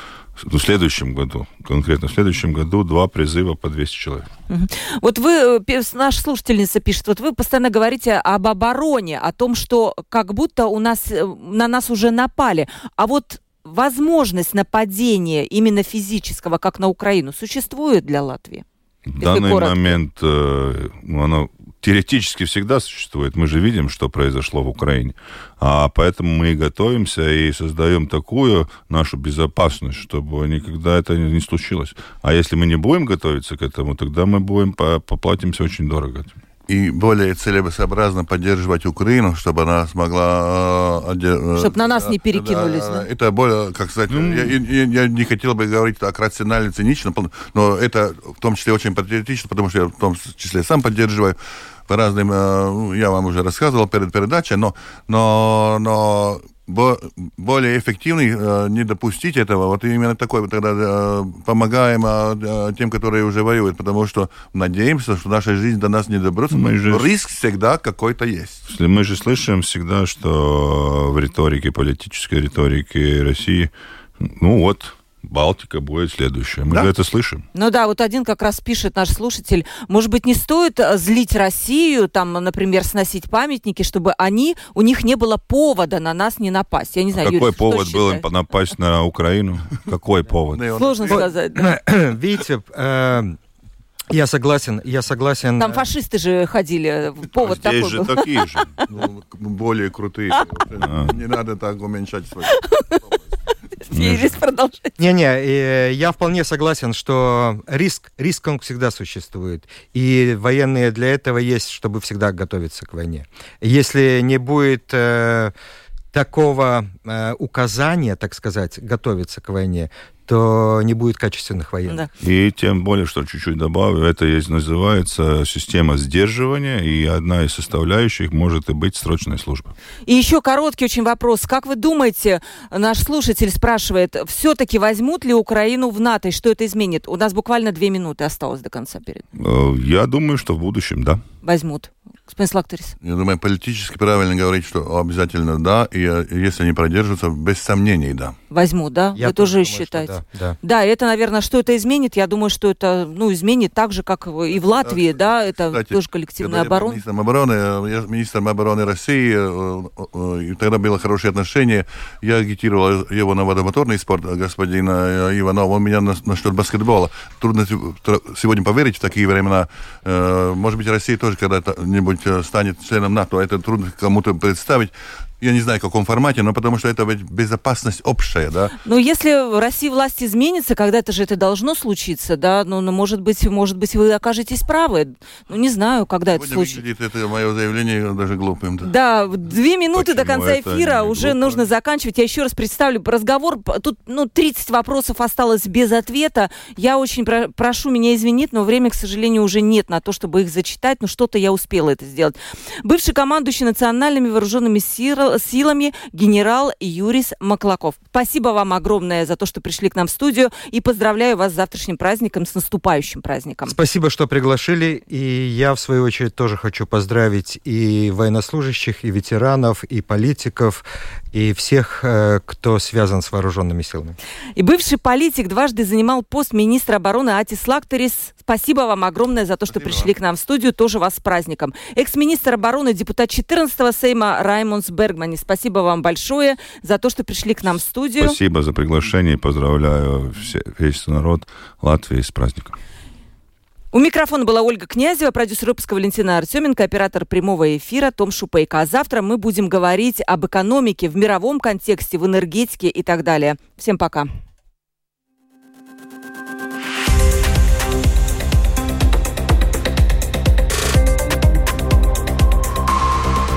S3: в следующем году, конкретно в следующем году, два призыва по 200 человек.
S1: Вот вы, э, наша слушательница пишет, вот вы постоянно говорите об обороне, о том, что как будто у нас, э, на нас уже напали. А вот возможность нападения именно физического, как на Украину, существует для Латвии?
S3: В данный коротко. момент э, оно теоретически всегда существует. Мы же видим, что произошло в Украине. А поэтому мы и готовимся и создаем такую нашу безопасность, чтобы никогда это не случилось. А если мы не будем готовиться к этому, тогда мы будем поплатимся очень дорого
S4: и более целесообразно поддерживать Украину, чтобы она смогла...
S1: Э, э чтобы на нас не перекинулись,
S4: да? да? Это более, как сказать, mm. я, я, я не хотел бы говорить так рационально, цинично, но это в том числе очень патриотично, потому что я в том числе сам поддерживаю по разным... Э, ну, я вам уже рассказывал перед передачей, но, но, но более эффективный, э, не допустить этого. Вот именно такой тогда э, помогаем э, тем, которые уже воюют, потому что надеемся, что наша жизнь до нас не доберется. Мы же... Риск всегда какой-то есть.
S3: Мы же слышим всегда, что в риторике, политической риторике России, ну вот, Балтика будет следующая. Мы да? же это слышим.
S1: Ну да, вот один как раз пишет наш слушатель, может быть, не стоит э, злить Россию, там, например, сносить памятники, чтобы они, у них не было повода на нас не напасть. Я не знаю,
S3: а Юрий, Какой повод был им напасть на Украину? Какой повод?
S1: Сложно сказать.
S2: Видите, э, я согласен, я согласен.
S1: Там фашисты же ходили, повод
S3: а Здесь
S1: такой
S3: же
S1: был.
S3: такие же.
S4: Ну, более крутые. Не надо так уменьшать свой
S1: Ферис продолжать.
S2: Не-не, я вполне согласен, что риск, риск он всегда существует. И военные для этого есть, чтобы всегда готовиться к войне. Если не будет э, такого э, указания, так сказать, готовиться к войне, то не будет качественных военных.
S3: Да. И тем более, что чуть-чуть добавлю, это есть, называется система сдерживания, и одна из составляющих может и быть срочная служба.
S1: И еще короткий очень вопрос. Как вы думаете, наш слушатель спрашивает, все-таки возьмут ли Украину в НАТО, и что это изменит? У нас буквально две минуты осталось до конца перед.
S3: Э, я думаю, что в будущем, да.
S1: Возьмут. Господин Лакторис.
S4: Я думаю, политически правильно говорить, что обязательно да, и э, если они продержатся, без сомнений да.
S1: Возьму, да? Я Вы тоже, тоже считаете? Да, да. да, это, наверное, что это изменит? Я думаю, что это ну, изменит так же, как и в Латвии, да? Это Кстати, тоже коллективная оборона.
S4: Министром обороны, я министром обороны России, э, э, и тогда было хорошее отношение. Я агитировал его на водомоторный спорт, господина Иванова. Он меня насчет баскетбола. Трудно сегодня поверить в такие времена. Может быть, Россия тоже когда-нибудь кто-нибудь станет членом НАТО, это трудно кому-то представить я не знаю, в каком формате, но потому что это ведь безопасность общая, да.
S1: Ну, если в России власть изменится, когда-то же это должно случиться, да, ну, ну может быть, может быть, вы окажетесь правы. Ну, не знаю, когда Сегодня это случится.
S4: Выглядит это мое заявление даже глупым, да.
S1: Да, две минуты Почему до конца эфира уже глупо? нужно заканчивать. Я еще раз представлю разговор. Тут, ну, 30 вопросов осталось без ответа. Я очень про прошу меня извинить, но времени, к сожалению, уже нет на то, чтобы их зачитать, но что-то я успела это сделать. Бывший командующий национальными вооруженными силами силами генерал Юрис Маклаков. Спасибо вам огромное за то, что пришли к нам в студию и поздравляю вас с завтрашним праздником, с наступающим праздником.
S2: Спасибо, что приглашили. И я, в свою очередь, тоже хочу поздравить и военнослужащих, и ветеранов, и политиков, и всех, э, кто связан с вооруженными силами.
S1: И бывший политик дважды занимал пост министра обороны Атис Лактерис. Спасибо вам огромное за то, что Спасибо. пришли к нам в студию. Тоже вас с праздником. Экс-министр обороны, депутат 14-го Сейма Раймонс Бергмани. Спасибо вам большое за то, что пришли к нам в студию.
S3: Спасибо за приглашение. Поздравляю все, весь народ Латвии с праздником.
S1: У микрофона была Ольга Князева, продюсер выпуска Валентина Артеменко, оператор прямого эфира Том Шупейко. А завтра мы будем говорить об экономике в мировом контексте, в энергетике и так далее. Всем пока.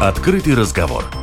S5: Открытый разговор.